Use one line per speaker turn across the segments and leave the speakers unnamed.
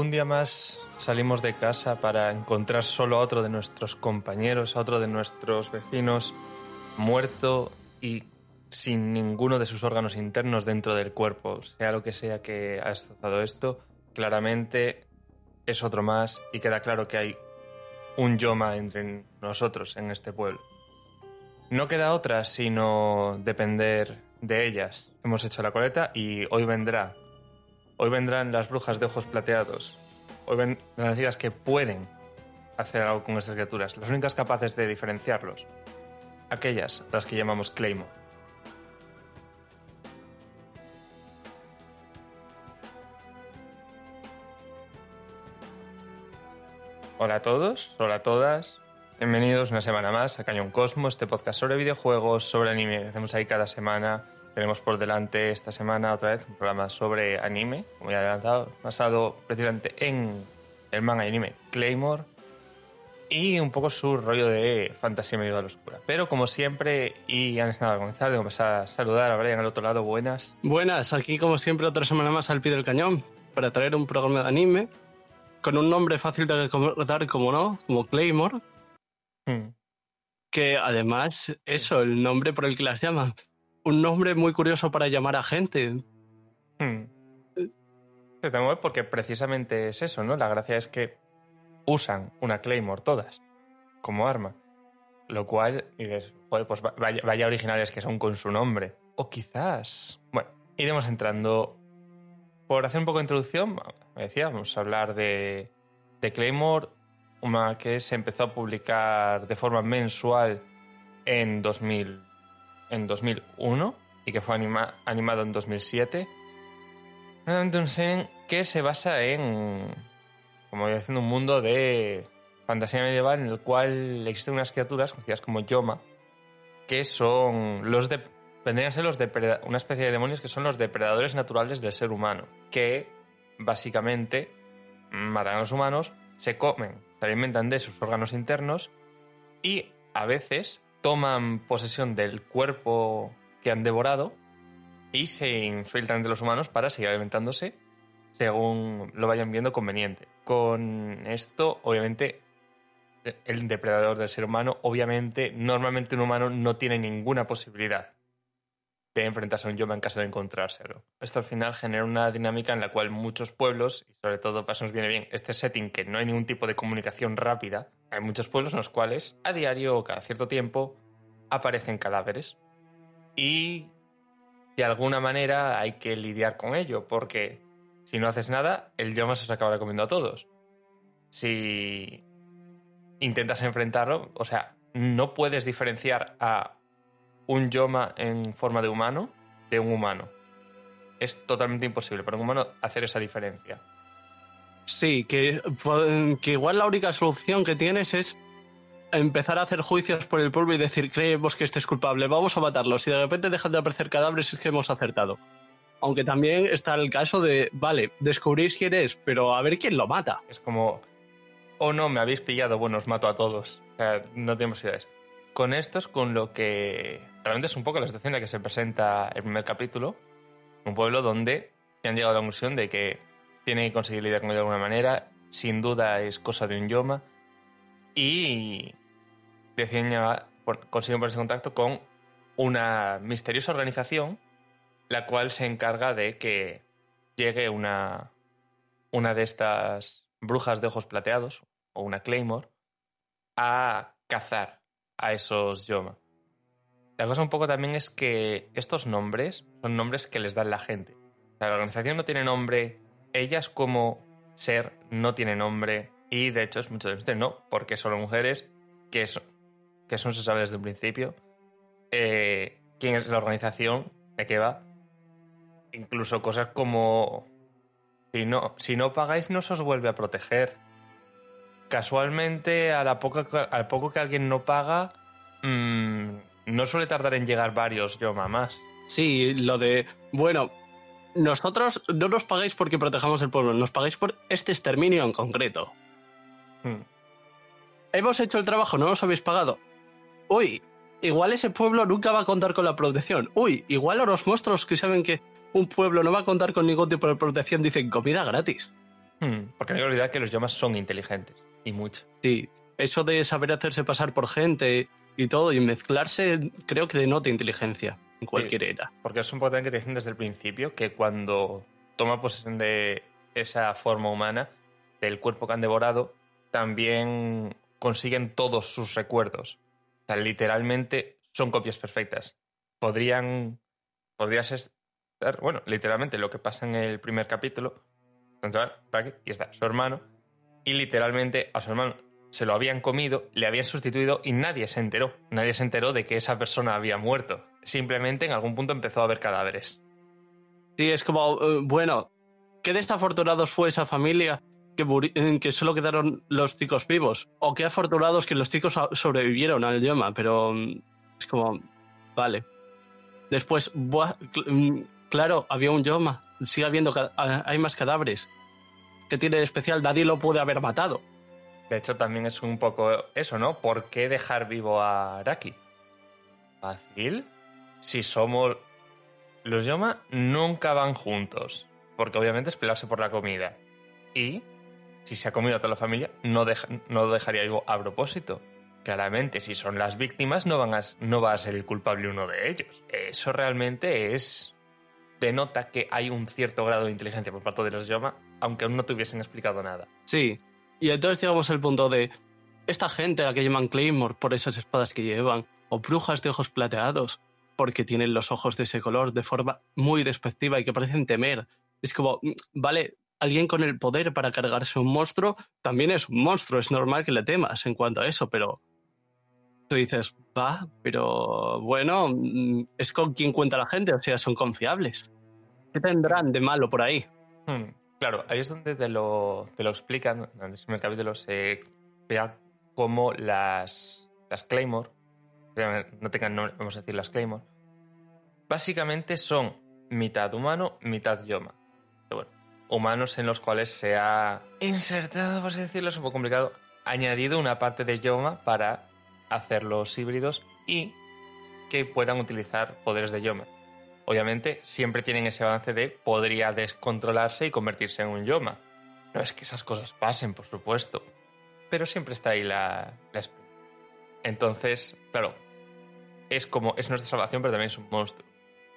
Un día más salimos de casa para encontrar solo a otro de nuestros compañeros, a otro de nuestros vecinos, muerto y sin ninguno de sus órganos internos dentro del cuerpo. Sea lo que sea que ha destrozado esto, claramente es otro más y queda claro que hay un Yoma entre nosotros en este pueblo. No queda otra sino depender de ellas. Hemos hecho la coleta y hoy vendrá Hoy vendrán las brujas de ojos plateados. Hoy vendrán las chicas que pueden hacer algo con estas criaturas. Las únicas capaces de diferenciarlos. Aquellas, las que llamamos Claymore. Hola a todos, hola a todas. Bienvenidos una semana más a Cañón Cosmo, este podcast sobre videojuegos, sobre anime que hacemos ahí cada semana tenemos por delante esta semana otra vez un programa sobre anime, como ya he adelantado, basado precisamente en el manga y anime Claymore y un poco su rollo de fantasía medieval oscura. Pero como siempre, y antes de nada de comenzar, tengo que empezar a saludar a Brian al otro lado. Buenas.
Buenas, aquí como siempre otra semana más al pie del cañón para traer un programa de anime con un nombre fácil de recordar como no, como Claymore. Hmm. Que además, eso, el nombre por el que las llama un nombre muy curioso para llamar a gente. Hmm.
Se porque precisamente es eso, ¿no? La gracia es que usan una Claymore todas como arma. Lo cual, y dices, joder, pues vaya, originales que son con su nombre. O quizás. Bueno, iremos entrando. Por hacer un poco de introducción, me decía, vamos a hablar de, de Claymore, una que se empezó a publicar de forma mensual en 2000 en 2001 y que fue animado en 2007. Entonces, que se basa en, como voy diciendo, un mundo de fantasía medieval en el cual existen unas criaturas conocidas como Yoma, que son los de, vendrían a ser los una especie de demonios que son los depredadores naturales del ser humano, que básicamente matan a los humanos, se comen, se alimentan de sus órganos internos y a veces toman posesión del cuerpo que han devorado y se infiltran entre los humanos para seguir alimentándose según lo vayan viendo conveniente. Con esto, obviamente, el depredador del ser humano, obviamente, normalmente un humano no tiene ninguna posibilidad de enfrentarse a un Yoma en caso de encontrárselo. Esto al final genera una dinámica en la cual muchos pueblos, y sobre todo para nos viene bien este setting que no hay ningún tipo de comunicación rápida, hay muchos pueblos en los cuales a diario o cada cierto tiempo aparecen cadáveres. Y de alguna manera hay que lidiar con ello, porque si no haces nada, el Yoma se os acabará comiendo a todos. Si intentas enfrentarlo, o sea, no puedes diferenciar a un Yoma en forma de humano de un humano. Es totalmente imposible para un humano hacer esa diferencia.
Sí, que, que igual la única solución que tienes es empezar a hacer juicios por el pueblo y decir, creemos que este es culpable, vamos a matarlo. Si de repente dejan de aparecer cadáveres es que hemos acertado. Aunque también está el caso de, vale, descubrís quién es, pero a ver quién lo mata.
Es como, oh no, me habéis pillado, bueno, os mato a todos. O sea, no tenemos ideas. Con esto es con lo que realmente es un poco la situación que se presenta el primer capítulo. Un pueblo donde han llegado a la conclusión de que tiene que conseguir lidiar con ello de alguna manera. Sin duda es cosa de un Yoma. Y deciden consiguen ponerse en contacto con una misteriosa organización la cual se encarga de que llegue una, una de estas brujas de ojos plateados, o una Claymore, a cazar a esos Yoma. La cosa un poco también es que estos nombres son nombres que les dan la gente. O sea, la organización no tiene nombre, ellas como ser no tiene nombre y de hecho es mucho de no, porque son mujeres, que eso, que eso se sabe desde un principio. Eh, ¿Quién es la organización? ¿De qué va? Incluso cosas como si no, si no pagáis no se os vuelve a proteger. Casualmente, a la poca, al poco que alguien no paga, mmm, no suele tardar en llegar varios yo más.
Sí, lo de, bueno, nosotros no nos pagáis porque protejamos el pueblo, nos pagáis por este exterminio en concreto. Hmm. Hemos hecho el trabajo, no nos habéis pagado. Uy, igual ese pueblo nunca va a contar con la protección. Uy, igual los monstruos que saben que un pueblo no va a contar con ningún tipo de protección dicen comida gratis.
Hmm, porque no hay que olvidar que los yomas son inteligentes. Y mucho.
Sí, eso de saber hacerse pasar por gente y todo y mezclarse creo que denota inteligencia en cualquier era.
Porque es un poder que te dicen desde el principio que cuando toma posesión de esa forma humana, del cuerpo que han devorado, también consiguen todos sus recuerdos. O sea, literalmente son copias perfectas. Podrían. Podrías estar. Bueno, literalmente lo que pasa en el primer capítulo. Y está su hermano y literalmente a su hermano se lo habían comido, le habían sustituido y nadie se enteró. Nadie se enteró de que esa persona había muerto. Simplemente en algún punto empezó a haber cadáveres.
Sí, es como, eh, bueno, qué desafortunados fue esa familia que, que solo quedaron los chicos vivos. O qué afortunados que los chicos sobrevivieron al idioma, pero mm, es como, vale. Después, mm, claro, había un idioma, sigue habiendo, hay más cadáveres que tiene de especial? Nadie lo puede haber matado.
De hecho, también es un poco eso, ¿no? ¿Por qué dejar vivo a Araki? Fácil. Si somos. Los Yoma nunca van juntos. Porque obviamente es pelearse por la comida. Y si se ha comido a toda la familia, no, no lo dejaría vivo a propósito. Claramente, si son las víctimas, no, van a, no va a ser el culpable uno de ellos. Eso realmente es. denota que hay un cierto grado de inteligencia por parte de los Yoma aunque aún no te hubiesen explicado nada.
Sí, y entonces llegamos al punto de esta gente a la que llaman Claymore por esas espadas que llevan, o brujas de ojos plateados, porque tienen los ojos de ese color de forma muy despectiva y que parecen temer. Es como, mm, vale, alguien con el poder para cargarse un monstruo también es un monstruo, es normal que le temas en cuanto a eso, pero tú dices, va, pero bueno, mm, es con quien cuenta la gente, o sea, son confiables. ¿Qué tendrán de malo por ahí?
Hmm. Claro, ahí es donde te lo, te lo explican, en el capítulo se vea cómo las, las Claymore, no tengan nombre, vamos a decir las Claymore, básicamente son mitad humano, mitad Yoma. Bueno, humanos en los cuales se ha insertado, por así decirlo, es un poco complicado, añadido una parte de Yoma para hacerlos híbridos y que puedan utilizar poderes de Yoma. Obviamente siempre tienen ese balance de podría descontrolarse y convertirse en un Yoma. No es que esas cosas pasen, por supuesto, pero siempre está ahí la, la Entonces, claro, es como es nuestra salvación, pero también es un monstruo.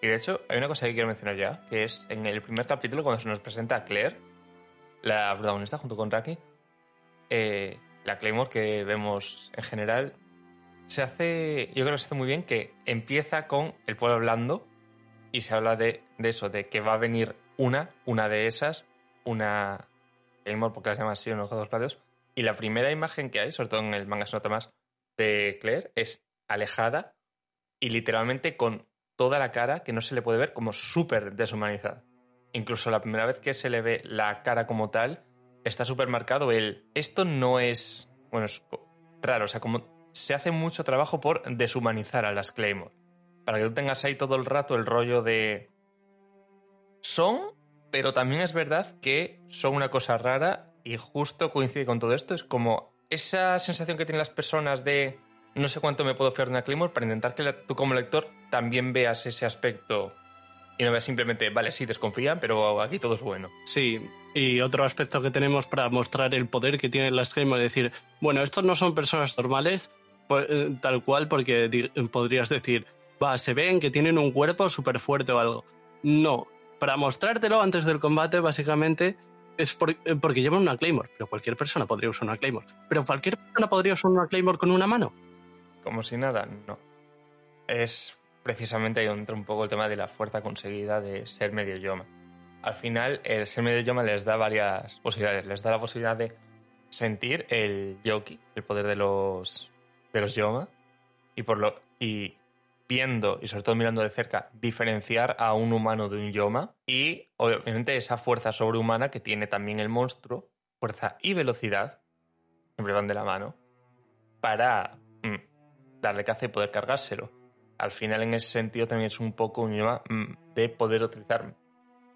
Y de hecho, hay una cosa que quiero mencionar ya, que es en el primer capítulo cuando se nos presenta a Claire, la protagonista junto con Raki, eh, la Claymore que vemos en general, se hace, yo creo que se hace muy bien que empieza con el pueblo hablando y se habla de, eso, de que va a venir una, una de esas, una Claymore, porque las llama así, unos dos platos. Y la primera imagen que hay, sobre todo en el manga se nota más, de Claire es alejada y literalmente con toda la cara que no se le puede ver como súper deshumanizada. Incluso la primera vez que se le ve la cara como tal, está súper marcado el... Esto no es... Bueno, es raro, o sea, como se hace mucho trabajo por deshumanizar a las Claymore para que tú tengas ahí todo el rato el rollo de... Son, pero también es verdad que son una cosa rara y justo coincide con todo esto. Es como esa sensación que tienen las personas de no sé cuánto me puedo fiar de una Claymore para intentar que tú como lector también veas ese aspecto y no veas simplemente, vale, sí, desconfían, pero aquí todo es bueno.
Sí, y otro aspecto que tenemos para mostrar el poder que tienen las Claymore es decir, bueno, estos no son personas normales, pues, eh, tal cual, porque podrías decir, va, se ven que tienen un cuerpo súper fuerte o algo. No, para mostrártelo antes del combate, básicamente, es eh, porque llevan una Claymore. Pero cualquier persona podría usar una Claymore. Pero cualquier persona podría usar una Claymore con una mano.
Como si nada, no. es precisamente ahí entra un poco el tema de la fuerza conseguida de ser medio Yoma. Al final, el ser medio Yoma les da varias posibilidades. Les da la posibilidad de sentir el Yoki, el poder de los, de los Yoma, y, por lo, y viendo, y sobre todo mirando de cerca, diferenciar a un humano de un Yoma, y obviamente esa fuerza sobrehumana que tiene también el monstruo, fuerza y velocidad, siempre van de la mano, para mm, darle caza y poder cargárselo. Al final, en ese sentido, también es un poco un Yoma mm, de poder utilizar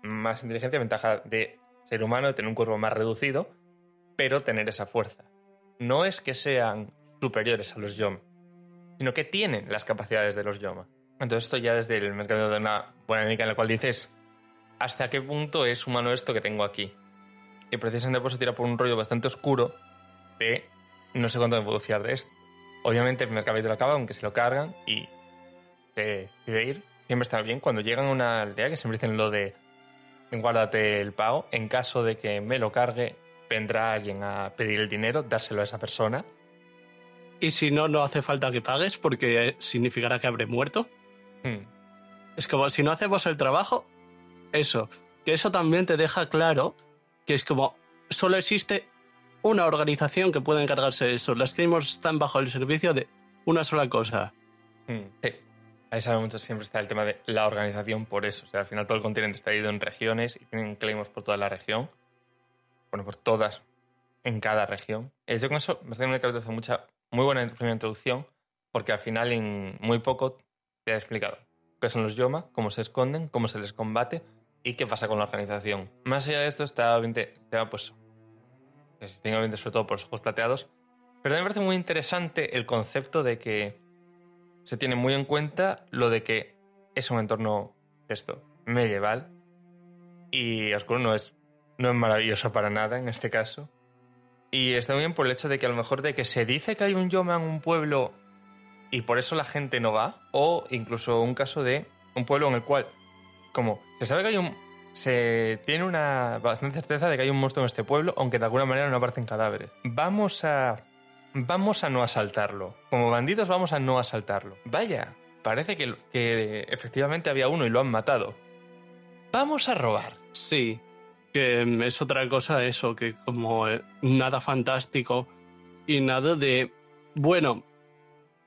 más inteligencia, ventaja de ser humano, de tener un cuerpo más reducido, pero tener esa fuerza. No es que sean superiores a los Yoma, sino que tienen las capacidades de los Yoma. Entonces esto ya desde el mercado de una buena dinámica en la cual dices hasta qué punto es humano esto que tengo aquí. Y precisamente por eso tira por un rollo bastante oscuro de no sé cuánto me puedo fiar de esto. Obviamente el primer capítulo acaba, aunque se lo cargan y se decide ir. Siempre está bien cuando llegan a una aldea que siempre dicen lo de guárdate el pago. En caso de que me lo cargue, vendrá alguien a pedir el dinero, dárselo a esa persona.
Y si no, no hace falta que pagues porque significará que habré muerto.
Hmm.
Es como si no hacemos el trabajo, eso. Que eso también te deja claro que es como solo existe una organización que puede encargarse de eso. Las Claymores están bajo el servicio de una sola cosa.
Hmm. Sí. Ahí sabe mucho siempre está el tema de la organización por eso. O sea, al final todo el continente está dividido en regiones y tienen claims por toda la región. Bueno, por todas, en cada región. Eh, yo con eso me una hace mucha, muy buena primera introducción, porque al final en muy poco te ha explicado qué son los Yoma, cómo se esconden, cómo se les combate y qué pasa con la organización. Más allá de esto está obviamente, pues, obviamente sobre todo por los ojos plateados, pero también me parece muy interesante el concepto de que se tiene muy en cuenta lo de que es un entorno esto medieval y oscuro no es no es maravilloso para nada en este caso. Y está muy bien por el hecho de que a lo mejor de que se dice que hay un Yoma en un pueblo y por eso la gente no va o incluso un caso de un pueblo en el cual como se sabe que hay un se tiene una bastante certeza de que hay un monstruo en este pueblo aunque de alguna manera no aparecen cadáveres vamos a vamos a no asaltarlo. Como bandidos vamos a no asaltarlo. Vaya, parece que, que efectivamente había uno y lo han matado. Vamos a robar.
Sí, que es otra cosa eso, que como eh, nada fantástico y nada de... Bueno,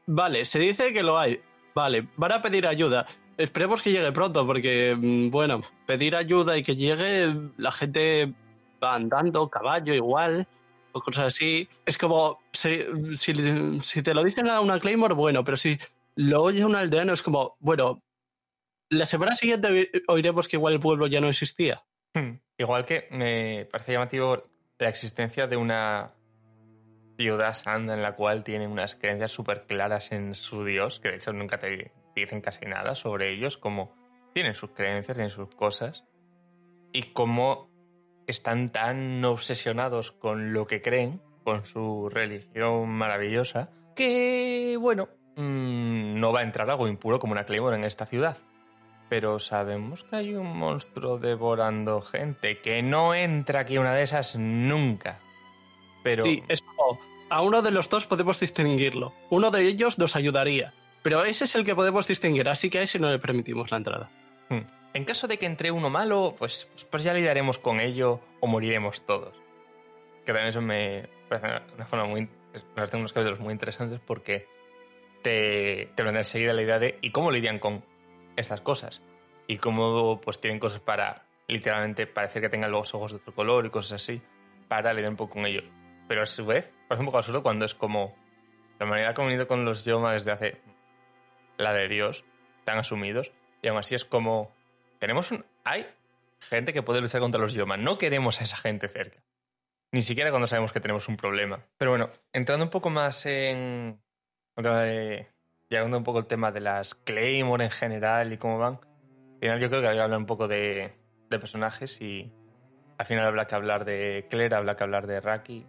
vale, se dice que lo hay. Vale, van a pedir ayuda. Esperemos que llegue pronto, porque, mm, bueno, pedir ayuda y que llegue, la gente va andando, caballo igual, o cosas así. Es como, si, si, te lo dicen a una Claymore, bueno, pero si lo oye un aldeano es como, bueno, la semana siguiente oiremos que igual el pueblo ya no existía.
Hmm. Igual que me parece llamativo la existencia de una ciudad santa en la cual tienen unas creencias súper claras en su dios, que de hecho nunca te dicen casi nada sobre ellos, como tienen sus creencias, tienen sus cosas, y cómo están tan obsesionados con lo que creen, con su religión maravillosa, que, bueno, mm, no va a entrar algo impuro como una Claymore en esta ciudad. Pero sabemos que hay un monstruo devorando gente, que no entra aquí una de esas nunca. Pero...
Sí, es como, a uno de los dos podemos distinguirlo. Uno de ellos nos ayudaría. Pero ese es el que podemos distinguir, así que a ese no le permitimos la entrada.
Hmm. En caso de que entre uno malo, pues, pues ya lidiaremos con ello o moriremos todos. Que también eso me parece una forma muy. Me parecen unos capítulos muy interesantes porque te, te enseguida la idea de ¿y cómo lidian con estas cosas? Y cómo pues tienen cosas para literalmente parecer que tengan los ojos de otro color y cosas así para lidiar un poco con ellos. Pero a su vez parece un poco absurdo cuando es como la humanidad ha venido con los Yoma desde hace la de Dios, tan asumidos, y aún así es como tenemos un. Hay gente que puede luchar contra los Yoma. No queremos a esa gente cerca. Ni siquiera cuando sabemos que tenemos un problema. Pero bueno, entrando un poco más en. Llegando un poco el tema de las Claymore en general y cómo van. Al final, yo creo que hay que hablar un poco de, personajes y. Al final habrá que hablar de Claire, habrá que hablar de Raki,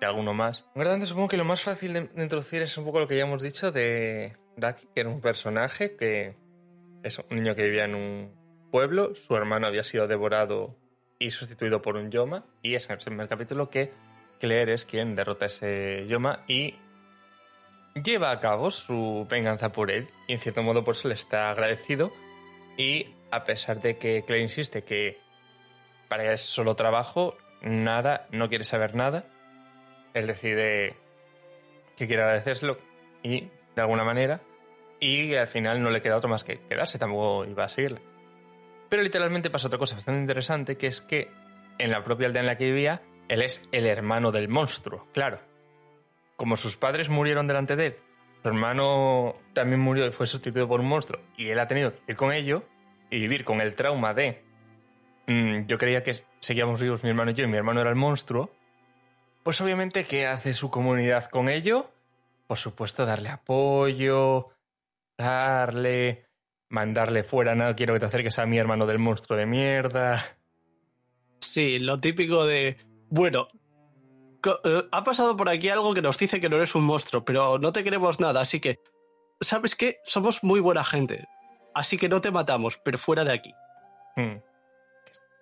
de alguno más. En verdad, supongo que lo más fácil de introducir es un poco lo que ya hemos dicho de Raki, que era un personaje que es un niño que vivía en un pueblo, su hermano había sido devorado y sustituido por un Yoma, y es en el primer capítulo que Claire es quien derrota a ese Yoma y lleva a cabo su venganza por él y en cierto modo por eso le está agradecido y a pesar de que Claire insiste que para él es solo trabajo, nada, no quiere saber nada, él decide que quiere agradecérselo y de alguna manera y al final no le queda otro más que quedarse, tampoco iba a seguirle. Pero literalmente pasa otra cosa bastante interesante que es que en la propia aldea en la que vivía él es el hermano del monstruo, claro. Como sus padres murieron delante de él, su hermano también murió y fue sustituido por un monstruo, y él ha tenido que ir con ello y vivir con el trauma de mm, yo creía que seguíamos vivos mi hermano y yo y mi hermano era el monstruo, pues obviamente, ¿qué hace su comunidad con ello? Por supuesto, darle apoyo, darle, mandarle fuera, no quiero que te acerques a mi hermano del monstruo de mierda.
Sí, lo típico de, bueno, eh, ha pasado por aquí algo que nos dice que no eres un monstruo, pero no te queremos nada, así que, ¿sabes qué? Somos muy buena gente, así que no te matamos, pero fuera de aquí.
Hmm.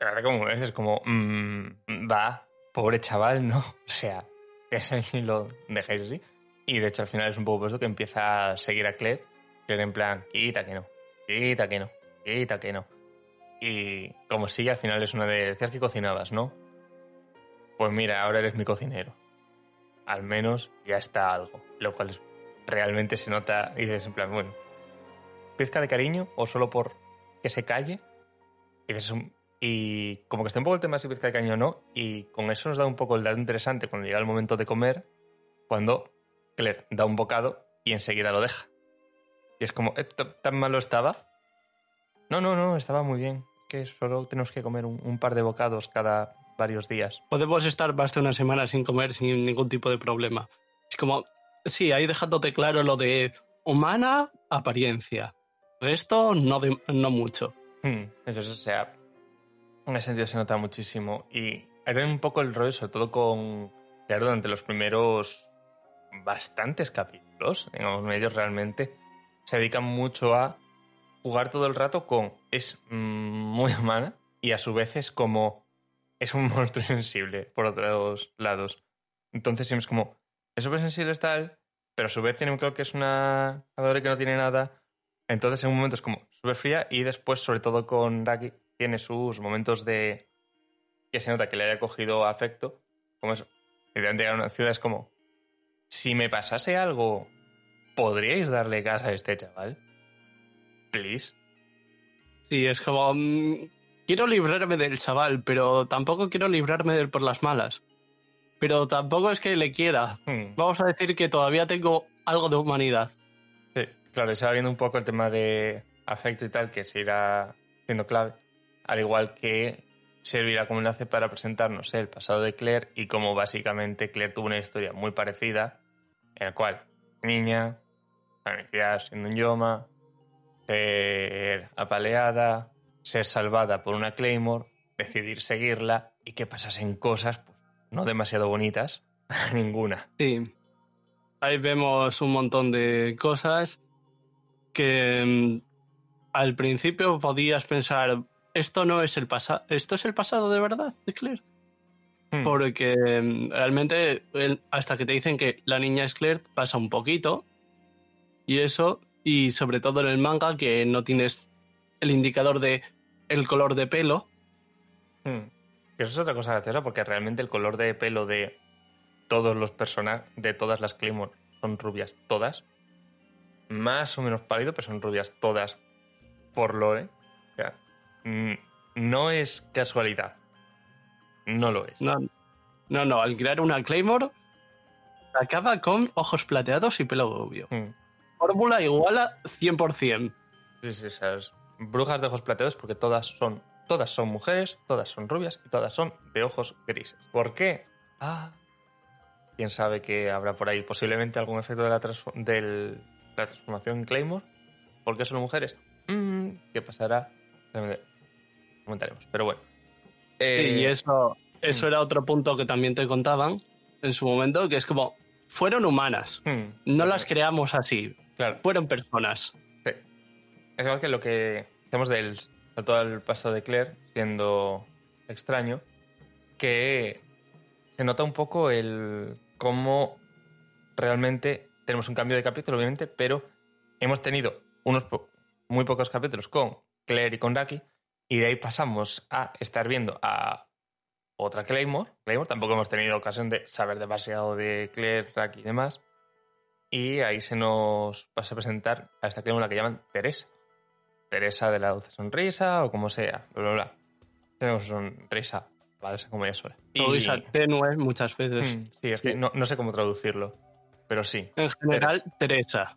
La verdad, como es como, mm, va, pobre chaval, ¿no? O sea, que lo dejáis así. Y de hecho, al final es un poco eso que empieza a seguir a Claire. Claire en plan, quita que no, quita que no, quita que no. Y como sigue, al final es una de. Decías que cocinabas, ¿no? Pues mira, ahora eres mi cocinero. Al menos ya está algo. Lo cual es, realmente se nota. Y dices en plan, bueno, pizca de cariño o solo por que se calle. Y dices, y como que está un poco el tema de si pizca de cariño o no. Y con eso nos da un poco el dato interesante cuando llega el momento de comer. Cuando Claire da un bocado y enseguida lo deja. Y es como, ¿tan malo estaba? No, no, no, estaba muy bien que solo tenemos que comer un, par de bocados cada varios días.
Podemos estar más de una semana sin comer sin ningún tipo de problema. Es como, sí, ahí dejándote claro lo de humana apariencia. Resto, no, no mucho.
Hmm, eso, o sea, en ese sentido se nota muchísimo. Y hay un poco el rollo, sobre todo con, claro, durante los primeros bastantes capítulos, en los medios realmente, se dedican mucho a jugar todo el rato con es muy humana y a su vez es como es un monstruo sensible por otros lados. Entonces es como es súper sensible es tal, pero a su vez tiene claro que es una adore que no tiene nada. Entonces en un momento es como súper fría y después sobre todo con Raki tiene sus momentos de que se nota que le haya cogido afecto, como eso. De llegar a una ciudad es como si me pasase algo, ¿podríais darle casa a este chaval? please.
Sí, es como. Mm, quiero librarme del chaval, pero tampoco quiero librarme de él por las malas. Pero tampoco es que le quiera. Hmm. Vamos a decir que todavía tengo algo de humanidad.
Sí, claro, se va viendo un poco el tema de afecto y tal, que se irá siendo clave. Al igual que servirá como enlace para presentarnos el pasado de Claire y cómo básicamente Claire tuvo una historia muy parecida, en la cual niña, familiar siendo un yoma, ser apaleada, ser salvada por una Claymore, decidir seguirla y que pasasen cosas pues, no demasiado bonitas, ninguna.
Sí. Ahí vemos un montón de cosas que mm, al principio podías pensar, esto no es el pasado, esto es el pasado de verdad de Claire. Hmm. Porque mm, realmente hasta que te dicen que la niña es Claire pasa un poquito y eso y sobre todo en el manga que no tienes el indicador de el color de pelo.
Hmm. Eso es otra cosa graciosa porque realmente el color de pelo de todos los personajes, de todas las Claymore, son rubias todas. Más o menos pálido, pero son rubias todas por Lore. O sea, no es casualidad. No lo es.
No, no, no. Al crear una Claymore, acaba con ojos plateados y pelo rubio. Hmm fórmula igual a 100%.
Sí, sí, esas brujas de ojos plateados porque todas son, todas son mujeres, todas son rubias y todas son de ojos grises. ¿Por qué? Ah, quién sabe que habrá por ahí posiblemente algún efecto de la, transformación en Claymore. ¿Por qué son mujeres? Mm, ¿Qué pasará? Comentaremos, pero bueno.
Y eh, eso, eso mm. era otro punto que también te contaban en su momento, que es como, fueron humanas, mm. no las creamos así, fueron personas.
Sí. Es igual que lo que hacemos del todo el paso de Claire, siendo extraño, que se nota un poco el cómo realmente tenemos un cambio de capítulo, obviamente, pero hemos tenido unos po- muy pocos capítulos con Claire y con Raki, y de ahí pasamos a estar viendo a otra Claymore. Claymore tampoco hemos tenido ocasión de saber demasiado de Claire, Raki y demás. Y ahí se nos pasa a presentar a esta Claymore la que llaman Teresa. Teresa de la dulce sonrisa o como sea, bla, bla, bla. Tenemos sonrisa, ¿vale? Como ella suele. Y-
O Isa tenue muchas veces.
Mm, sí, es que no, no sé cómo traducirlo, pero sí.
En general, Teresa.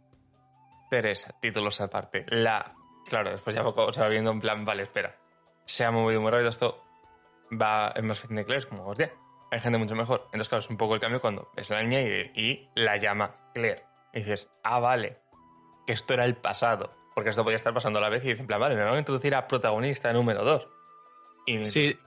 Teresa, títulos aparte. La. Claro, después ya poco se va viendo en plan, vale, espera. Se ha movido muy rápido esto. Va es más fácil de Claire, es como, hostia, hay gente mucho mejor. Entonces, claro, es un poco el cambio cuando ves a la niña y, la llama Claire. Y dices, ah, vale, que esto era el pasado. Porque esto podía estar pasando a la vez y dices, en vale, me van a introducir a protagonista número 2. Y
Sí,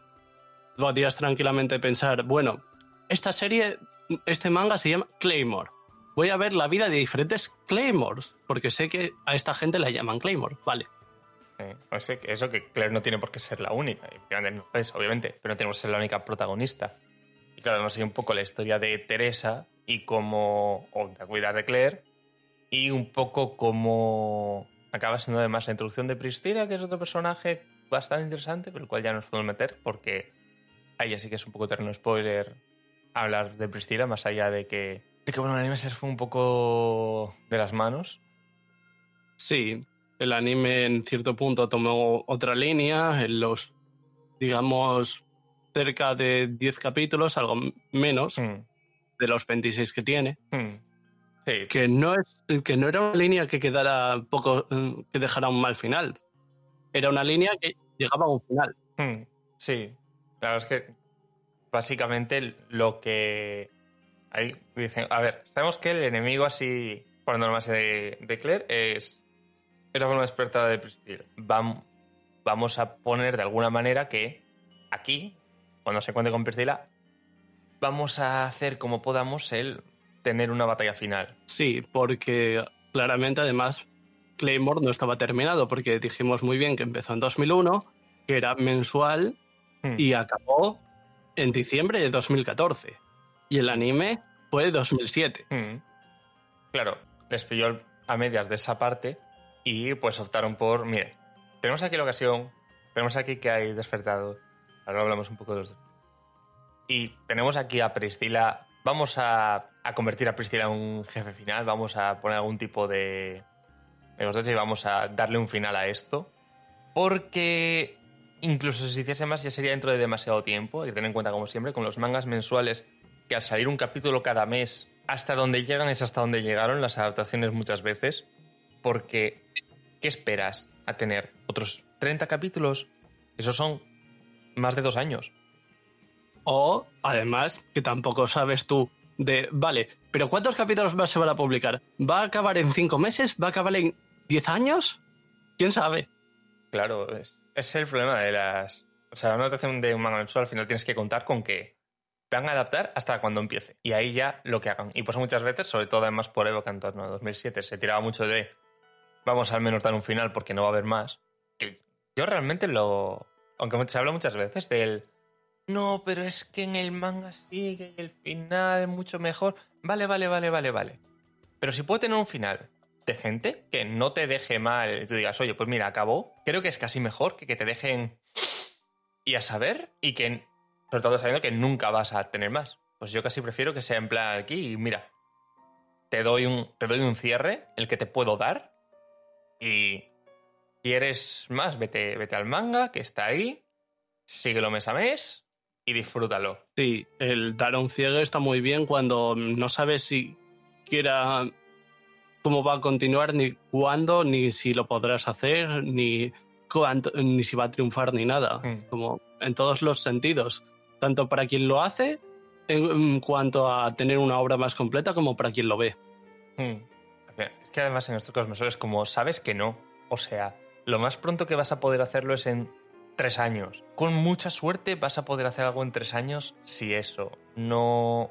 podrías tranquilamente pensar, bueno, esta serie, este manga se llama Claymore. Voy a ver la vida de diferentes Claymores, porque sé que a esta gente la llaman Claymore. Vale.
Eh, eso que Claire no tiene por qué ser la única. Es, obviamente, pero no tenemos que ser la única protagonista. Y claro, hemos seguido un poco la historia de Teresa y cómo. o de cuidar de Claire. Y un poco cómo acaba siendo además la introducción de Priscila, que es otro personaje bastante interesante, pero el cual ya nos podemos meter, porque ahí sí que es un poco terreno spoiler hablar de Priscila, más allá de que. de que bueno, el anime se fue un poco de las manos.
Sí, el anime en cierto punto tomó otra línea, en los, digamos, cerca de 10 capítulos, algo menos
Hmm,
de los 26 que tiene,
hmm. Sí,
que no, es, que no era una línea que quedara poco, eh, que dejara un mal final. Era una línea que llegaba a un final.
Hmm, Sí, la verdad es que básicamente lo que ahí dicen, a ver, sabemos que el enemigo así, por norma de, de Claire, es, es la forma despertada de Priscilla. Vam- vamos a poner de alguna manera que aquí, cuando se encuentre con Priscila, vamos a hacer como podamos el tener una batalla final.
Sí, porque claramente además Claymore no estaba terminado, porque dijimos muy bien que empezó en 2001, que era mensual
Hmm.
y acabó en diciembre de 2014. Y el anime fue de 2007.
Mm. Claro, les pilló a medias de esa parte y pues optaron por, mire, tenemos aquí la ocasión, tenemos aquí que hay despertado, ahora hablamos un poco de los... Y tenemos aquí a Priscila, vamos a, convertir a Priscila en un jefe final, vamos a poner algún tipo de... y vamos a darle un final a esto, porque incluso si se hiciese más ya sería dentro de demasiado tiempo, hay que tener en cuenta como siempre, con los mangas mensuales que al salir un capítulo cada mes, hasta donde llegan es hasta donde llegaron las adaptaciones muchas veces, porque ¿qué esperas a tener? ¿Otros 30 capítulos? Esos son más de dos años.
O, además, que tampoco sabes tú de, vale, pero ¿cuántos capítulos más se van a publicar? ¿Va a acabar en cinco meses? ¿Va a acabar en diez años? ¿Quién sabe?
Claro, es, es el problema de las... O sea, una adaptación de un manga mensual al final tienes que contar con que van a adaptar hasta cuando empiece. Y ahí ya lo que hagan. Y pues muchas veces, sobre todo además por época en torno a 2007, se tiraba mucho de vamos al menos dar un final porque no va a haber más. Yo realmente lo... Aunque se habla muchas veces del... No, pero es que en el manga sí, que el final es mucho mejor. Vale, vale, vale, vale, vale. Pero si puede tener un final decente, que no te deje mal, y tú digas, oye, pues mira, acabó, creo que es casi mejor que que te dejen y a saber y que, sobre todo sabiendo que nunca vas a tener más. Pues yo casi prefiero que sea en plan aquí y mira, te doy un, te doy un cierre, el que te puedo dar, y quieres más, vete, vete al manga, que está ahí, síguelo mes a mes y disfrútalo.
Sí, el dar un cierre está muy bien cuando no sabes si quiera cómo va a continuar, ni cuándo, ni si lo podrás hacer, ni cuánto, ni si va a triunfar, ni nada.
Mm.
Como en todos los sentidos. Tanto para quien lo hace, en, en cuanto a tener una obra más completa, como para quien lo ve.
Hmm. Es que además en estos mensuales, como sabes que no, o sea, lo más pronto que vas a poder hacerlo es en tres años. Con mucha suerte vas a poder hacer algo en tres años si eso. No,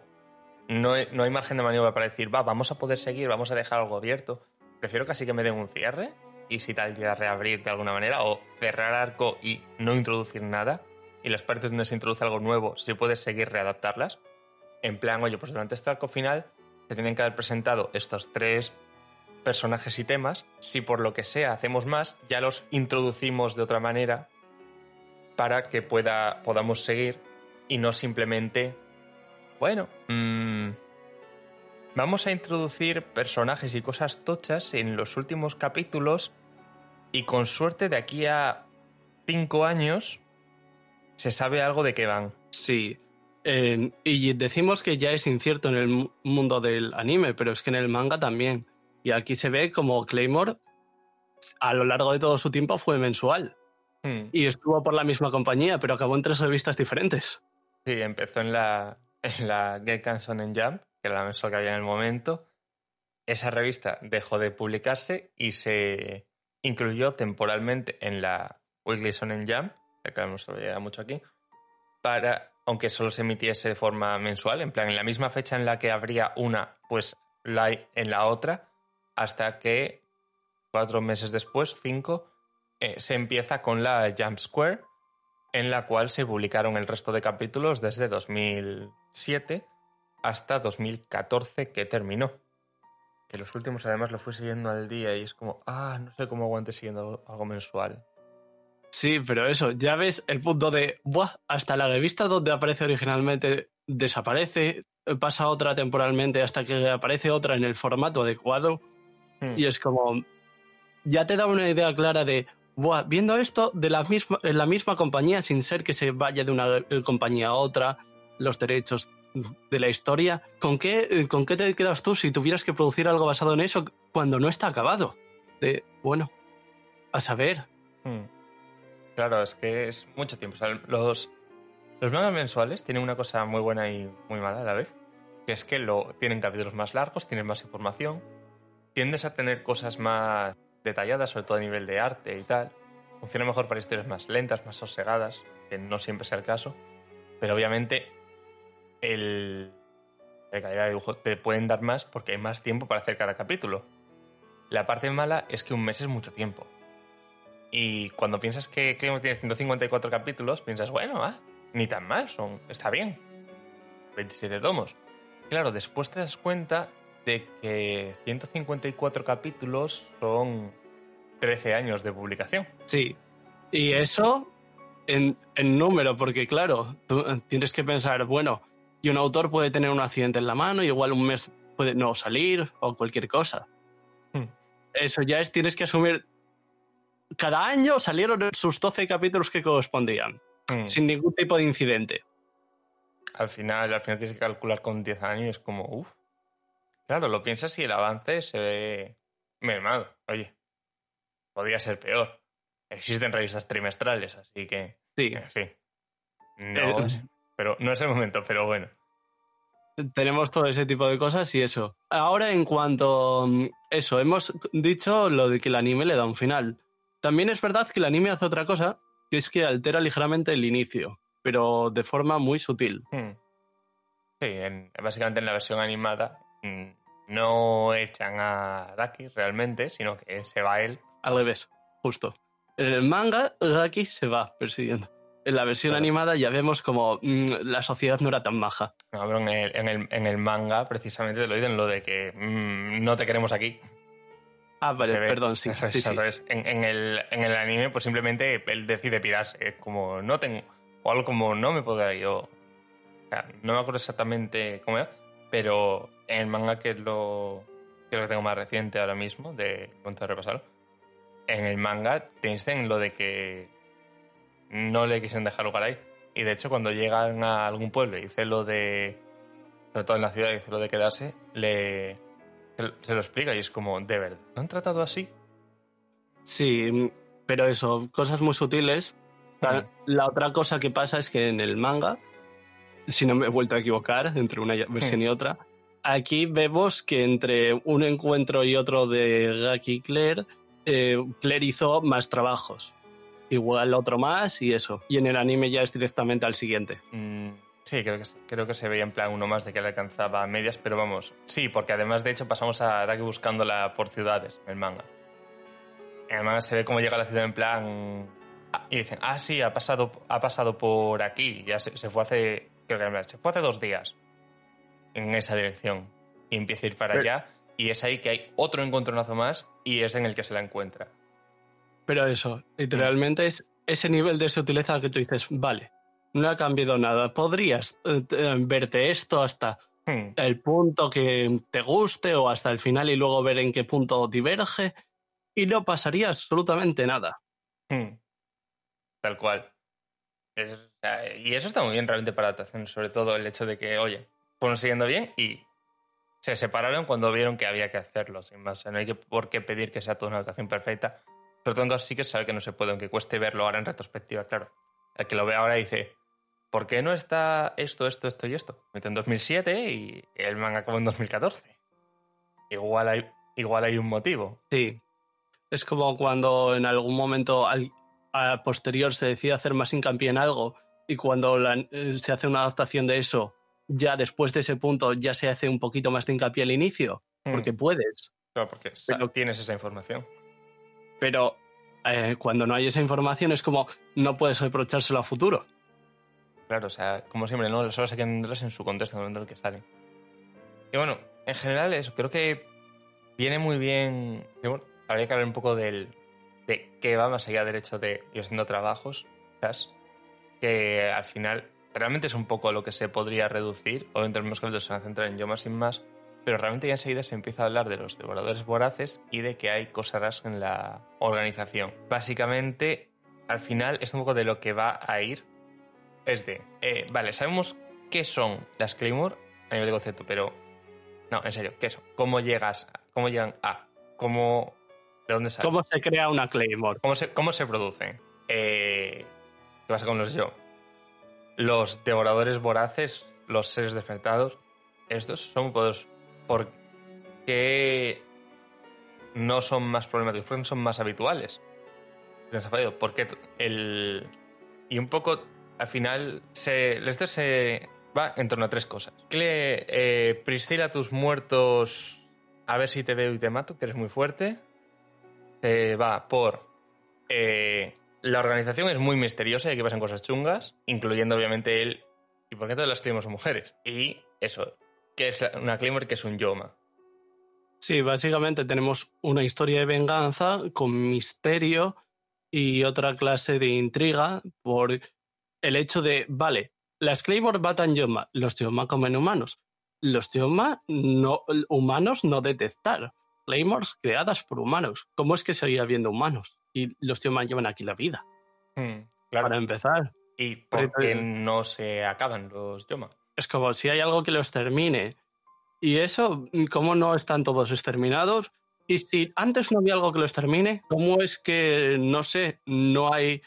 no, no hay margen de maniobra para decir, va, vamos a poder seguir, vamos a dejar algo abierto. Prefiero casi que me den un cierre y si tal llega a reabrir de alguna manera o cerrar arco y no introducir nada y las partes donde se introduce algo nuevo, si puedes seguir readaptarlas. En plan, oye, pues durante este arco final se tienen que haber presentado estos tres personajes y temas. Si por lo que sea hacemos más, ya los introducimos de otra manera para que pueda, podamos seguir y no simplemente, bueno, mm, vamos a introducir personajes y cosas tochas en los últimos capítulos y con suerte de aquí a cinco años se sabe algo de qué van.
Sí. Y decimos que ya es incierto en el mundo del anime, pero es que en el manga también. Y aquí se ve como Claymore a lo largo de todo su tiempo fue mensual.
Hmm.
Y estuvo por la misma compañía, pero acabó en tres revistas diferentes.
Sí, empezó en la, en la Gekkan Shonen Jump, que era la mensual que había en el momento. Esa revista dejó de publicarse y se incluyó temporalmente en la Weekly Shonen Jump, que no se veía mucho aquí, para, aunque solo se emitiese de forma mensual, en plan, en la misma fecha en la que habría una, pues la hay en la otra, hasta que cuatro meses después, cinco, eh, se empieza con la Jump Square, en la cual se publicaron el resto de capítulos desde 2007 hasta 2014 que terminó. Que los últimos además lo fui siguiendo al día y es como, ah, no sé cómo aguante siguiendo algo mensual.
Sí, pero eso, ya ves el punto de, Buah, hasta la revista donde aparece originalmente desaparece, pasa otra temporalmente hasta que aparece otra en el formato adecuado. Y es como, ya te da una idea clara de, viendo esto de la misma, en la misma compañía, sin ser que se vaya de una eh, compañía a otra, los derechos de la historia, ¿con qué, eh, ¿con qué te quedas tú si tuvieras que producir algo basado en eso cuando no está acabado? De, bueno, a saber.
Hmm. Claro, es que es mucho tiempo. Los, los mangas mensuales tienen una cosa muy buena y muy mala a la vez, que es que lo, tienen capítulos más largos, tienen más información, tiendes a tener cosas más detalladas, sobre todo a nivel de arte y tal. Funciona mejor para historias más lentas, más sosegadas, que no siempre sea el caso. Pero obviamente el, la calidad de dibujo te pueden dar más porque hay más tiempo para hacer cada capítulo. La parte mala es que un mes es mucho tiempo. Y cuando piensas que Claymore tiene 154 capítulos, piensas, bueno, ah, ni tan mal, son, está bien. 27 tomos. Claro, después te das cuenta de que 154 capítulos son 13 años de publicación.
Sí. Y eso en, en número, porque claro, tú tienes que pensar, bueno, y un autor puede tener un accidente en la mano, y igual un mes puede no salir o cualquier cosa.
Hmm.
Eso ya es, tienes que asumir. Cada año salieron sus 12 capítulos que correspondían,
Hmm.
sin ningún tipo de incidente.
Al final, al final tienes que calcular con 10 años es como, uff. Claro, lo piensas y el avance se ve mermado. Oye, podría ser peor. Existen revistas trimestrales, así que,
Sí.
en fin. No,
Eh,
pero no es el momento, pero bueno.
tenemos todo ese tipo de cosas y eso. Ahora, en cuanto mm, eso, hemos dicho lo de que el anime le da un final. También es verdad que el anime hace otra cosa, que es que altera ligeramente el inicio, pero de forma muy sutil.
Hmm. Sí, en- básicamente en la versión animada no echan a Daki realmente, sino que se va él.
Al revés, justo. En el manga, Gaki se va persiguiendo. En la versión
Claro.
animada ya vemos como mm, la sociedad no era tan maja.
No, pero en el, en el- en el manga precisamente te lo dicen lo de que mm, no te queremos aquí.
Ah, vale,
Se
perdón, sí.
Al revés,
sí,
al revés. En, en el, en el anime, pues simplemente él decide pirarse. Es como, no tengo. O algo como, no me puedo ir yo. O sea, no me acuerdo exactamente cómo era, pero el manga, que es lo. Creo que tengo más reciente ahora mismo, de punto de repasarlo. En el manga te dicen lo de que no le quisieron dejar lugar ahí. Y de hecho, cuando llegan a algún pueblo y dice lo de. Sobre todo en la ciudad, dice lo de quedarse, le. Se lo explica y es como, ¿de verdad? ¿Lo han tratado así?
Sí, mm, pero eso, cosas muy sutiles. La otra cosa que pasa es que en el manga, si no me he vuelto a equivocar entre una versión y otra, aquí vemos que entre un encuentro y otro de Gaki y Claire, eh, Claire hizo más trabajos. Igual otro más y eso. Y en el anime ya es directamente al siguiente.
Mm, sí, creo que, creo que se veía en plan uno más de que le alcanzaba medias, pero vamos, sí, porque además de hecho pasamos a Araki buscándola por ciudades en el manga. En el manga se ve cómo llega a la ciudad en plan... ah, Y dicen, ah, sí, ha pasado, ha pasado por aquí, ya se, se fue hace... Creo que se fue hace dos días en esa dirección. y empieza a ir para
Pero-
allá. Y es ahí que hay otro encontronazo más y es en el que se la encuentra.
Pero eso, literalmente es ese nivel de sutileza que tú dices, vale, no ha cambiado nada. Podrías eh, eh, verte esto hasta
Hmm,
el punto que te guste o hasta el final y luego ver en qué punto diverge y no pasaría absolutamente nada.
hmm. Tal cual. Y eso está muy bien realmente para adaptación, sobre todo el hecho de que, oye, fueron siguiendo bien y se separaron cuando vieron que había que hacerlo, sin más. No hay que, por qué pedir que sea toda una adaptación perfecta. Sobre todo sí que sabe que no se puede, aunque cueste verlo ahora en retrospectiva, claro. El que lo ve ahora dice, ¿por qué no está esto, esto, esto y esto? Mete en 2007 y el manga acabó en 2014. Igual hay, igual hay un motivo.
Sí. Es como cuando en algún momento al- a posterior se decide hacer más hincapié en algo y cuando la- eh, se hace una adaptación de eso, ya después de ese punto ya se hace un poquito más de hincapié al inicio,
Hmm,
porque puedes.
Claro, porque
pero-
tienes esa información.
Pero eh, cuando no hay esa información es como no puedes reprochárselo a futuro.
Claro, o sea, como siempre, ¿no? Las obras hay que entenderlas en su contexto, en el momento en el que salen. Y bueno, en general eso, creo que viene muy bien... y bueno, habría que hablar un poco del, de qué va más allá del hecho de ir haciendo trabajos, quizás, que al final realmente es un poco lo que se podría reducir, obviamente los mismos capítulos se van a centrar en Yoma sin más, pero realmente ya enseguida se empieza a hablar de los devoradores voraces y de que hay cosas raras en la organización. Básicamente, al final es un poco de lo que va a ir es de, eh, vale, sabemos qué son las Claymore a nivel de concepto, pero no, en serio, ¿qué son? ¿Cómo llegas? a- ¿Cómo llegan a? ¿Cómo? ¿De dónde salen?
¿Cómo se crea una Claymore?
¿Cómo se, cómo se producen? Eh, ¿Qué pasa con los yo? Los devoradores voraces, los seres despertados, estos son poderosos. ¿Por qué no son más problemáticos? ¿Por qué no son más habituales? Porque el. Y un poco, al final, se, esto se va en torno a tres cosas. Cle, eh, Priscila tus muertos a ver si te veo y te mato, que eres muy fuerte. Se va por. eh, la organización es muy misteriosa y aquí pasan cosas chungas, incluyendo obviamente él. ¿Y por qué todas las Claymore son mujeres? Y eso, que es una Claymore que es un Yoma.
Sí, básicamente tenemos una historia de venganza con misterio y otra clase de intriga por el hecho de, vale, las Claymore matan Yoma, los Yoma comen humanos. Los Yoma no, humanos no detectar. Claymores creadas por humanos. ¿Cómo es que seguía habiendo humanos? Y los Yoma llevan aquí la vida.
Hmm, claro.
Para empezar,
¿Y por qué no se acaban los Yoma?
es como si hay algo que los termine. Y eso, ¿cómo no están todos exterminados? Y si antes no había algo que los termine, ¿cómo es que, no sé, no hay,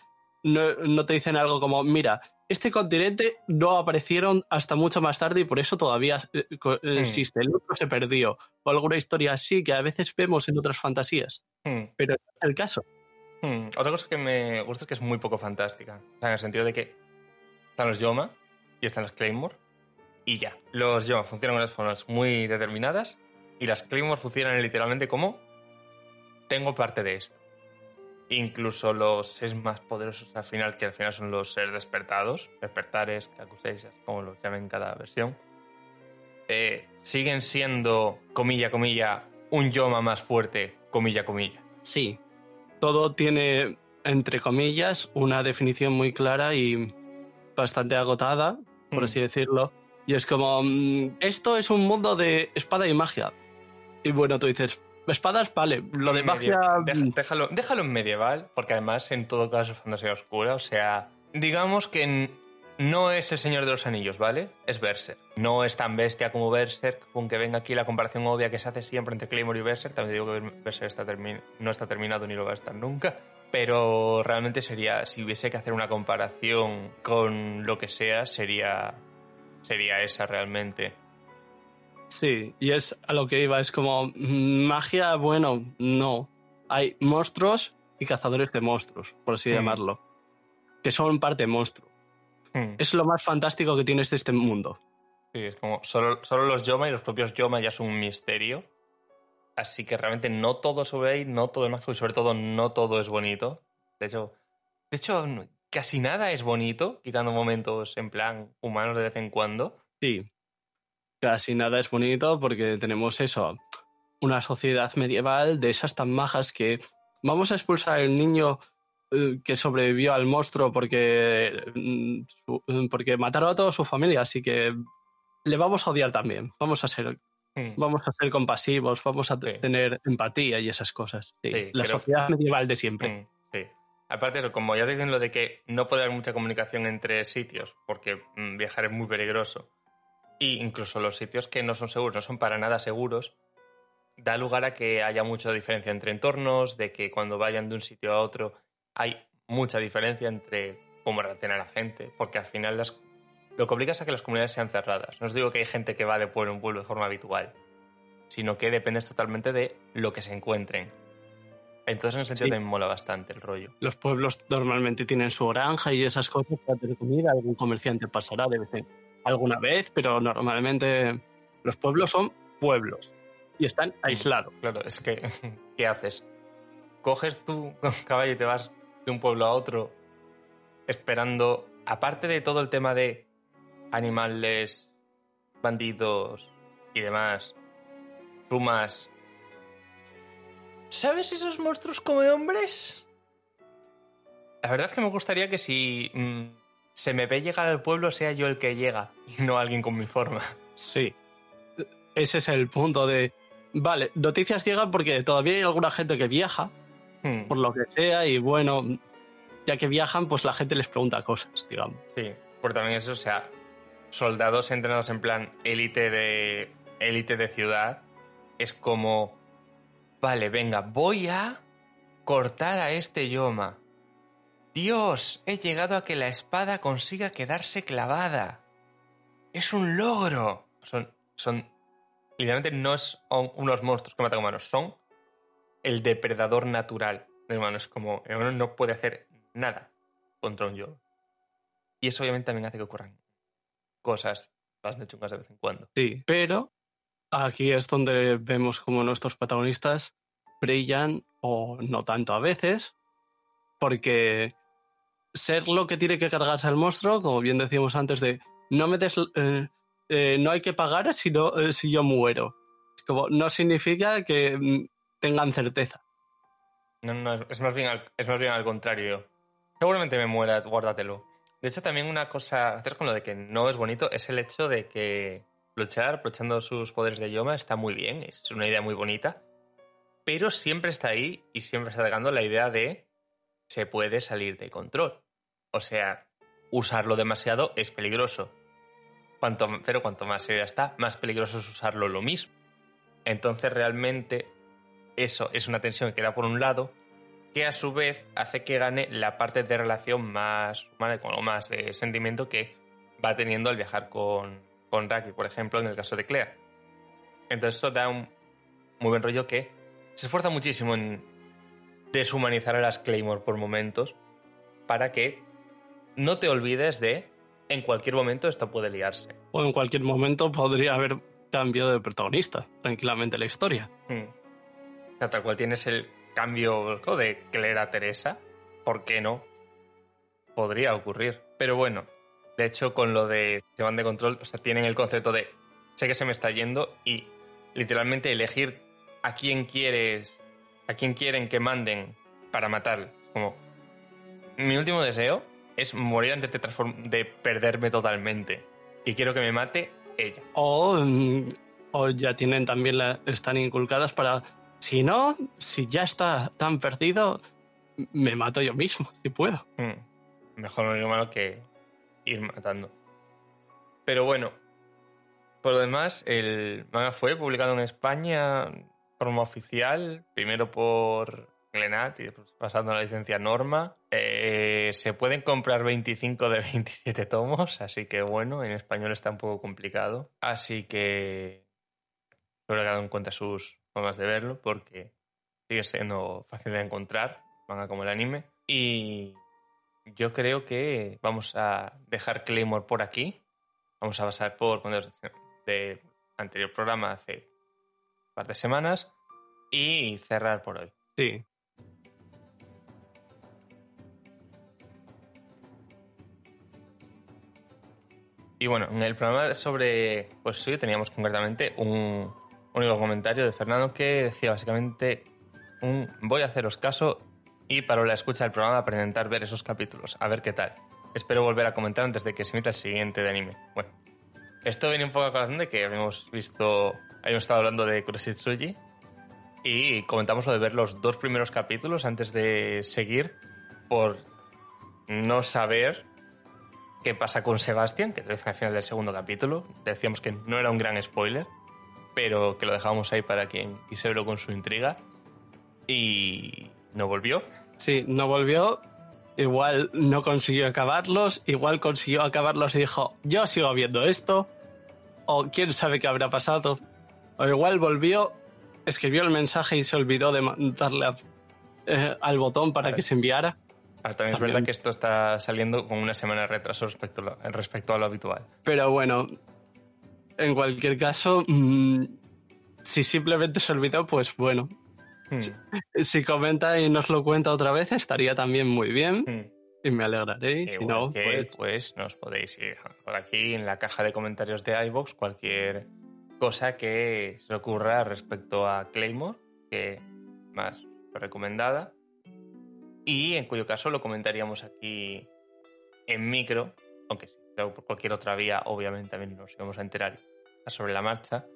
no, no te dicen algo como, mira, este continente no aparecieron hasta mucho más tarde y por eso todavía eh, eh,
Hmm.
existe, el otro se perdió, o alguna historia así que a veces vemos en otras fantasías,
Hmm,
pero no es el caso.
Hmm. Otra cosa que me gusta es que es muy poco fantástica. O sea, en el sentido de que están los Yoma y están las Claymore y ya. Los Yoma funcionan de unas formas muy determinadas y las Claymore funcionan literalmente como tengo parte de esto. Incluso los seres más poderosos al final, que al final son los seres despertados, despertares, kakuseishas, como los llamen en cada versión, eh, siguen siendo, comilla, comilla, un Yoma más fuerte, comilla, comilla.
Sí, todo tiene, entre comillas, una definición muy clara y bastante agotada, por
Mm.
así decirlo. Y es como, mm, esto es un mundo de espada y magia. Y bueno, tú dices, espadas, vale, lo de magia... Mm,
déjalo, déjalo en medieval, porque además en todo caso es fantasía oscura. O sea, digamos que n- no es el Señor de los Anillos, ¿vale? Es Berserk. No es tan bestia como Berserk, aunque venga aquí la comparación obvia que se hace siempre entre Claymore y Berserk. También digo que Berserk está no está terminado ni lo va a estar nunca. Pero realmente sería, si hubiese que hacer una comparación con lo que sea, sería, sería esa realmente.
Sí, y es a lo que iba, es como, mm, magia, bueno, no. Hay monstruos y cazadores de monstruos, por así
Mm.
llamarlo, que son parte monstruo.
Hmm.
Es lo más fantástico que tienes de este mundo.
Sí, es como solo, solo los Yoma y los propios Yoma ya son un misterio. Así que realmente no todo sobre ahí, no todo es mágico y sobre todo no todo es bonito. De hecho, de hecho casi nada es bonito, quitando momentos en plan humanos de vez en cuando.
Sí, casi nada es bonito porque tenemos eso, una sociedad medieval de esas tan majas que vamos a expulsar al niño que sobrevivió al monstruo porque, mm, porque mataron a toda su familia, así que le vamos a odiar también. Vamos a ser, vamos a ser compasivos, vamos a
Sí.
tener empatía y esas cosas. Sí, la sociedad medieval de siempre.
Aparte de eso, como ya dicen lo de que no puede haber mucha comunicación entre sitios, porque mm, viajar es muy peligroso, y incluso los sitios que no son seguros, no son para nada seguros, da lugar a que haya mucha diferencia entre entornos, de que cuando vayan de un sitio a otro hay mucha diferencia entre cómo reacciona la gente, porque al final las... lo que obliga es a que las comunidades sean cerradas. No os digo que hay gente que va de pueblo en pueblo de forma habitual, sino que dependes totalmente de lo que se encuentren. Entonces, en ese sentido,
Sí.
también mola bastante el rollo.
Los pueblos normalmente tienen su granja y esas cosas para tener comida. Algún comerciante pasará de vez en alguna vez, pero normalmente los pueblos son pueblos y están aislados.
Claro, es que, ¿qué haces? Coges tu caballo y te vas de un pueblo a otro esperando, aparte de todo el tema de animales, bandidos y demás, sumas. ¿Sabes esos monstruos como hombres? La verdad es que me gustaría que si mm, se me ve llegar al pueblo sea yo el que llega y no alguien con mi forma.
Sí. Ese es el punto de... Vale, noticias llegan porque todavía hay alguna gente que viaja,
Hmm.
por lo que sea, y bueno, ya que viajan, pues la gente les pregunta cosas, digamos.
Sí, porque también eso, o sea, soldados entrenados en plan élite de élite de ciudad es como vale, venga, voy a cortar a este Yoma. Dios, he llegado a que la espada consiga quedarse clavada. Es un logro. Son son literalmente no son unos monstruos que matan humanos, son el depredador natural del humano. Es como el no puede hacer nada contra un Yoma. Y eso obviamente también hace que ocurran cosas bastante chungas de vez en cuando.
Sí, pero aquí es donde vemos como nuestros protagonistas brillan o no tanto a veces, porque ser lo que tiene que cargarse al monstruo, como bien decíamos antes, de no me des, eh, eh, no hay que pagar si, no, eh, si yo muero. Como, no significa que mm, tengan certeza.
No, no, es, más bien al, es más bien al contrario. Seguramente me muera, guárdatelo. De hecho, también una cosa, con lo de que no es bonito, es el hecho de que luchar aprovechando sus poderes de Yoma está muy bien, es una idea muy bonita, pero siempre está ahí y siempre está llegando la idea de se puede salir de control. O sea, usarlo demasiado es peligroso. Cuanto, pero cuanto más serio está, más peligroso es usarlo lo mismo. Entonces realmente eso es una tensión que queda por un lado, que a su vez hace que gane la parte de relación más humana, como más de sentimiento que va teniendo al viajar con, con Raki, por ejemplo, en el caso de Clea. Entonces eso da un muy buen rollo que se esfuerza muchísimo en deshumanizar a las Claymore por momentos para que no te olvides de en cualquier momento esto puede liarse.
O en cualquier momento podría haber cambiado de protagonista, tranquilamente la historia.
Hmm. Sea, tal cual tienes el cambio de Claire a Teresa, ¿por qué no? Podría ocurrir. Pero bueno, de hecho, con lo de van de control, o sea, tienen el concepto de sé que se me está yendo y literalmente elegir a quién quieres, a quién quieren que manden para matar. Como mi último deseo es morir antes de, de perderme totalmente. Y quiero que me mate ella.
O, mm, o ya tienen también la, están inculcadas para si no, si ya está tan perdido, me mato yo mismo, si puedo.
Hmm. Mejor no ir malo que ir matando. Pero bueno, por lo demás, el manga fue publicado en España de forma oficial, primero por Glenat y después pasando a la licencia Norma. Eh, se pueden comprar 25 de 27 tomos, así que bueno, en español está un poco complicado. Así que espero que hagan en cuenta sus formas de verlo porque sigue siendo fácil de encontrar, manga como el anime. Y yo creo que vamos a dejar Claymore por aquí. Vamos a pasar por del anterior programa hace un par de semanas y cerrar por hoy.
Sí.
Y bueno, en el programa sobre pues sí, teníamos concretamente un único comentario de Fernando que decía básicamente un voy a haceros caso y para la escucha del programa para intentar ver esos capítulos, a ver qué tal. Espero volver a comentar antes de que se emita el siguiente de anime. Bueno, esto viene un poco a colación de que habíamos visto, habíamos estado hablando de Kuroshitsuji y comentamos lo de ver los dos primeros capítulos antes de seguir por no saber qué pasa con Sebastián, que te al final del segundo capítulo. Decíamos que no era un gran spoiler, pero que lo dejábamos ahí para quien quise verlo con su intriga. Y no volvió.
Sí, no volvió. Igual no consiguió acabarlos, igual consiguió acabarlos y dijo, yo sigo viendo esto. O quién sabe qué habrá pasado. O igual volvió, escribió el mensaje y se olvidó de darle a- eh, al botón para que se enviara.
Ahora, también es verdad que esto está saliendo con una semana de retraso respecto a lo, respecto a lo habitual.
Pero bueno, en cualquier caso, mm, si simplemente se olvidó, pues bueno.
Hmm,
Si comenta y nos lo cuenta otra vez, estaría también muy bien
hmm.
y me alegraré. Si no,
que,
pues
pues nos podéis ir por aquí en la caja de comentarios de iVoox cualquier cosa que se ocurra respecto a Claymore, que más recomendada, y en cuyo caso lo comentaríamos aquí en micro, aunque si fuera por cualquier otra vía, obviamente también nos íbamos a enterar sobre la marcha,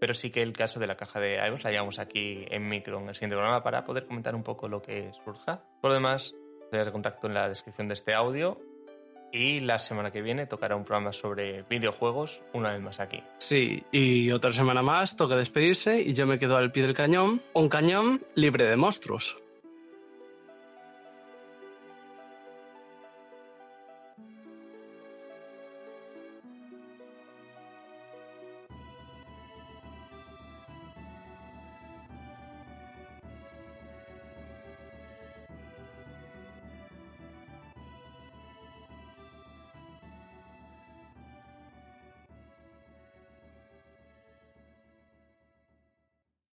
pero sí que el caso de la caja de iVoox la llevamos aquí en micro en el siguiente programa para poder comentar un poco lo que surja. Por lo demás, de contacto en la descripción de este audio. Y la semana que viene tocará un programa sobre videojuegos, una vez más aquí.
sí. Y otra semana más toca despedirse y yo me quedo al pie del cañón. Un cañón libre de monstruos.